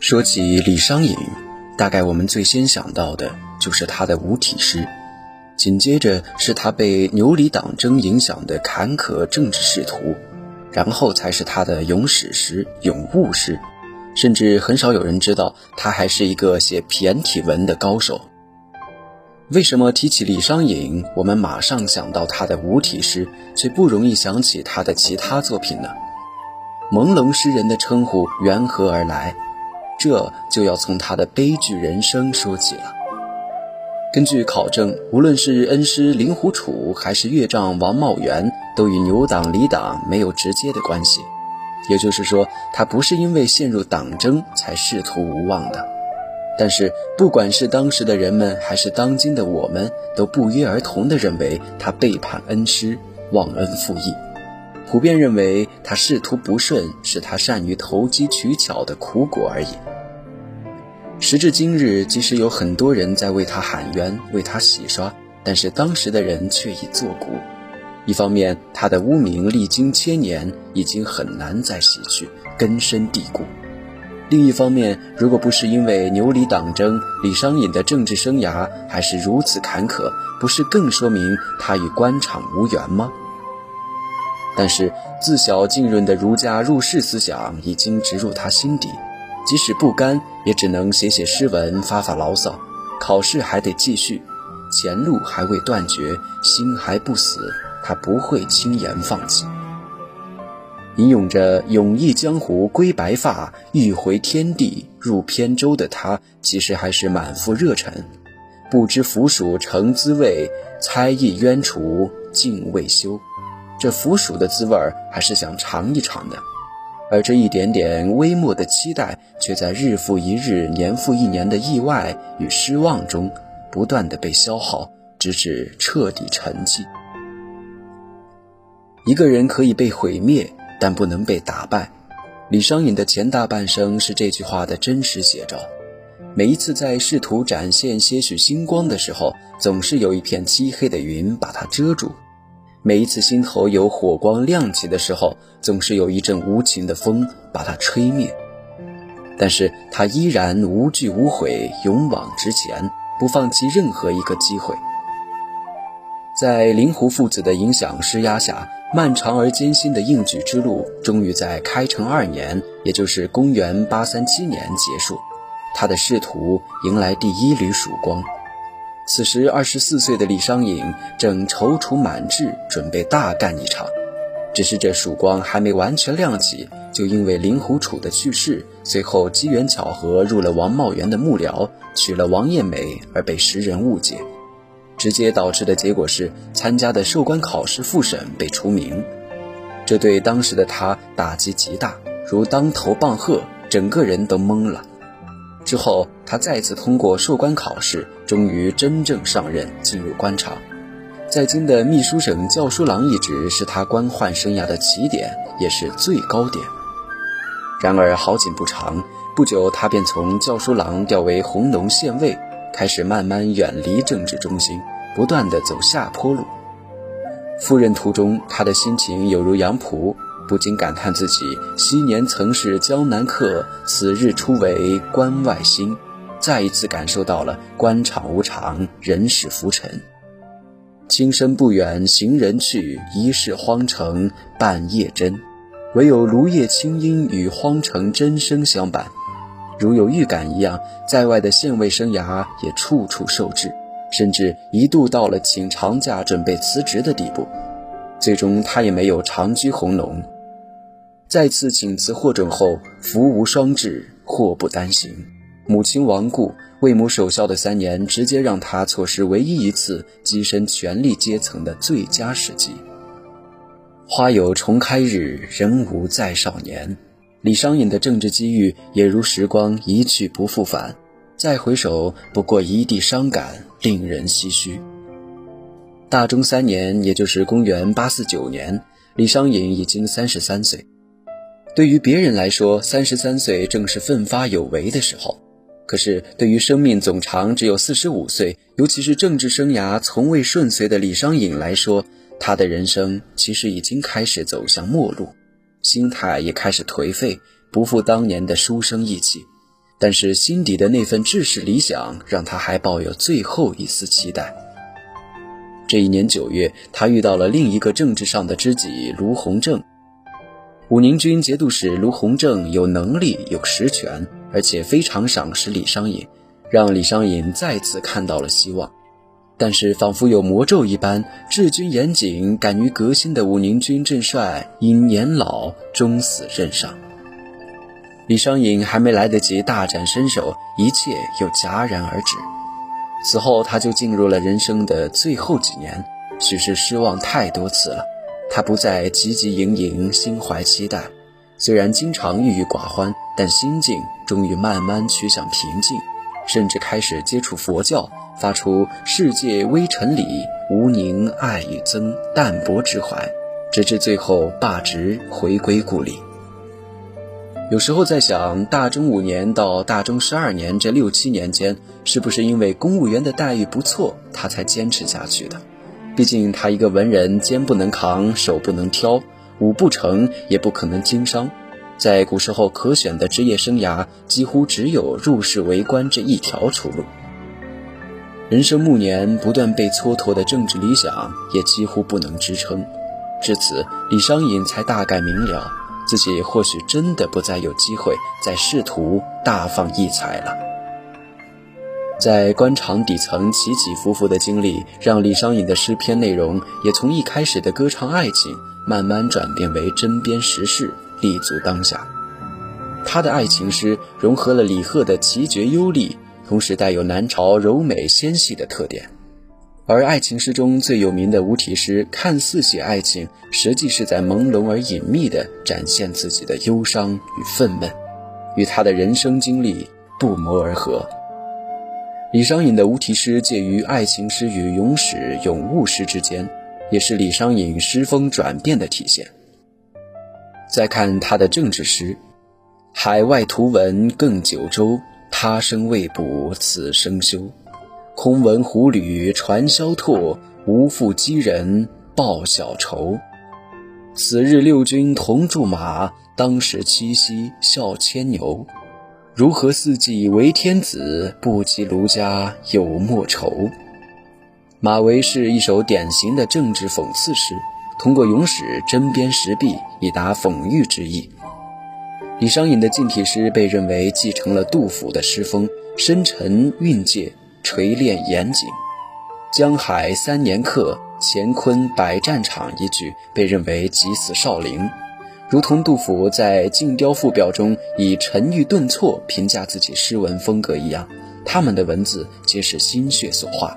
说起李商隐，大概我们最先想到的就是他的五体诗，紧接着是他被牛李党争影响的坎坷政治仕途，然后才是他的咏史诗、咏物诗，甚至很少有人知道他还是一个写骈体文的高手。为什么提起李商隐，我们马上想到他的五体诗，却不容易想起他的其他作品呢？朦胧诗人的称呼缘何而来？这就要从他的悲剧人生说起了。根据考证，无论是恩师令狐楚，还是岳丈王茂元，都与牛党、李党没有直接的关系。也就是说，他不是因为陷入党争才仕途无望的。但是，不管是当时的人们，还是当今的我们，都不约而同地认为他背叛恩师，忘恩负义。普遍认为他仕途不顺，是他善于投机取巧的苦果而已。时至今日，即使有很多人在为他喊冤、为他洗刷，但是当时的人却已作古。一方面，他的污名历经千年，已经很难再洗去，根深蒂固；另一方面，如果不是因为牛李党争，李商隐的政治生涯还是如此坎坷，不是更说明他与官场无缘吗？但是，自小浸润的儒家入世思想已经植入他心底。即使不甘，也只能写写诗文，发发牢骚。考试还得继续，前路还未断绝，心还不死，他不会轻言放弃。吟咏着“永忆江湖归白发，欲回天地入扁舟”的他，其实还是满腹热忱。不知腐蜀成滋味，猜意冤除竟未休。这腐蜀的滋味儿，还是想尝一尝的。而这一点点微末的期待，却在日复一日、年复一年的意外与失望中，不断的被消耗，直至彻底沉寂。一个人可以被毁灭，但不能被打败。李商隐的前大半生是这句话的真实写照。每一次在试图展现些许星光的时候，总是有一片漆黑的云把它遮住。每一次心头有火光亮起的时候，总是有一阵无情的风把它吹灭。但是他依然无惧无悔，勇往直前，不放弃任何一个机会。在灵狐父子的影响施压下，漫长而艰辛的应举之路终于在开成二年，也就是公元八三七年结束。他的仕途迎来第一缕曙光。此时，二十四岁的李商隐正踌躇满志，准备大干一场。只是这曙光还没完全亮起，就因为令狐楚的去世，随后机缘巧合入了王茂元的幕僚，娶了王艳美，而被时人误解，直接导致的结果是参加的授官考试复审被除名。这对当时的他打击极大，如当头棒喝，整个人都懵了。之后，他再次通过授官考试，终于真正上任，进入官场。在京的秘书省校书郎一职是他官宦生涯的起点，也是最高点。然而好景不长，不久他便从校书郎调为弘农县尉，开始慢慢远离政治中心，不断的走下坡路。赴任途中，他的心情有如杨仆。不禁感叹自己昔年曾是江南客，此日初为关外星，再一次感受到了官场无常，人世浮沉。青山不远行人去，疑是荒城半夜真。唯有芦叶清音与荒城真声相伴。如有预感一样，在外的县尉生涯也处处受制，甚至一度到了请长假准备辞职的地步。最终，他也没有长居弘农。再次请辞获准后，福无双至，祸不单行。母亲亡故，为母守孝的三年，直接让他错失唯一一次跻身权力阶层的最佳时机。花有重开日，人无再少年。李商隐的政治机遇也如时光一去不复返，再回首，不过一地伤感，令人唏嘘。大中三年，也就是公元八四九年，李商隐已经三十三岁。对于别人来说，三十三岁正是奋发有为的时候。可是，对于生命总长只有四十五岁，尤其是政治生涯从未顺遂的李商隐来说，他的人生其实已经开始走向末路，心态也开始颓废，不复当年的书生意气。但是心底的那份志士理想，让他还抱有最后一丝期待。这一年九月，他遇到了另一个政治上的知己卢鸿正。武宁军节度使卢鸿正有能力、有实权，而且非常赏识李商隐，让李商隐再次看到了希望。但是，仿佛有魔咒一般，治军严谨、敢于革新的武宁军正帅因年老终死任上。李商隐还没来得及大展身手，一切又戛然而止。此后，他就进入了人生的最后几年，许是失望太多次了。他不再汲汲营营，心怀期待，虽然经常郁郁寡欢，但心境终于慢慢趋向平静，甚至开始接触佛教。发出世界微尘里，无宁爱与憎，淡泊之怀，直至最后罢职回归故里。有时候在想，大中五年到大中十二年这六七年间，是不是因为公务员的待遇不错，他才坚持下去的？毕竟他一个文人，肩不能扛，手不能挑，武不成也不可能经商，在古时候可选的职业生涯，几乎只有入仕为官这一条出路。人生暮年，不断被蹉跎的政治理想也几乎不能支撑。至此，李商隐才大概明了，自己或许真的不再有机会在仕途大放异彩了。在官场底层起起伏伏的经历，让李商隐的诗篇内容也从一开始的歌唱爱情，慢慢转变为针砭时事，立足当下。他的爱情诗融合了李贺的奇绝幽丽。同时带有南朝柔美纤细的特点，而爱情诗中最有名的无题诗，看似写爱情，实际是在朦胧而隐秘地展现自己的忧伤与愤懑，与他的人生经历不谋而合。李商隐的无题诗介于爱情诗与咏史咏物诗之间，也是李商隐诗风转变的体现。再看他的政治诗，海外图闻更九州。他生未卜，此生休。空闻胡吕传萧拓，无复击人报小仇。此日六军同驻马，当时七夕笑牵牛。如何四季为天子，不及卢家有莫愁。马嵬是一首典型的政治讽刺诗，通过咏史针砭时弊，以达讽喻之意。李商隐的近体诗被认为继承了杜甫的诗风，深沉蕴藉，锤炼严谨。江海三年客，乾坤百战场一句被认为急死少陵，如同杜甫在《静雕赋表》中以沉郁顿挫评价自己诗文风格一样，他们的文字皆是心血所化。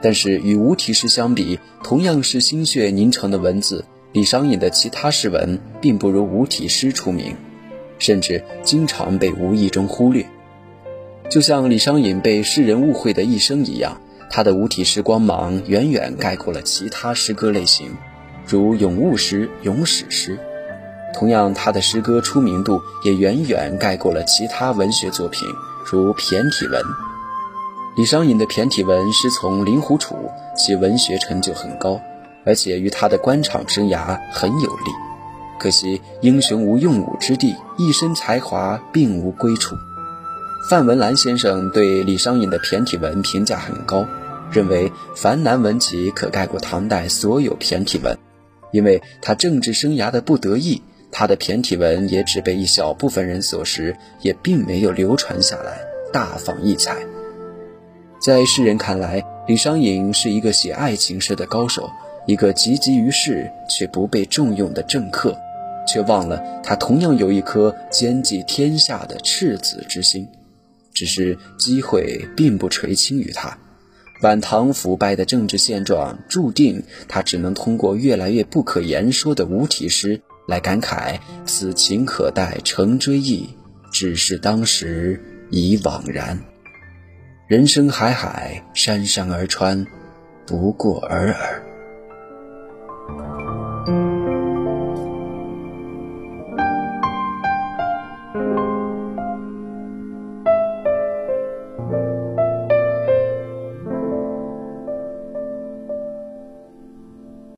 但是与无题诗相比，同样是心血凝成的文字，李商隐的其他诗文并不如无题诗出名。甚至经常被无意中忽略，就像李商隐被世人误会的一生一样，他的五体诗光芒远远盖过了其他诗歌类型，如咏物诗、咏史诗。同样，他的诗歌出名度也远远盖过了其他文学作品，如骈体文。李商隐的骈体文师从令狐楚，其文学成就很高，而且与他的官场生涯很有利。可惜英雄无用武之地，一身才华并无归处。范文澜先生对李商隐的骈体文评价很高，认为樊南文集可盖过唐代所有骈体文。因为他政治生涯的不得意，他的骈体文也只被一小部分人所识，也并没有流传下来，大放异彩。在世人看来，李商隐是一个写爱情诗的高手，一个汲汲于世却不被重用的政客。却忘了，他同样有一颗兼济天下的赤子之心，只是机会并不垂青于他。晚唐腐败的政治现状，注定他只能通过越来越不可言说的无体诗来感慨：此情可待成追忆，只是当时已惘然。人生海海，山山而川，不过尔尔。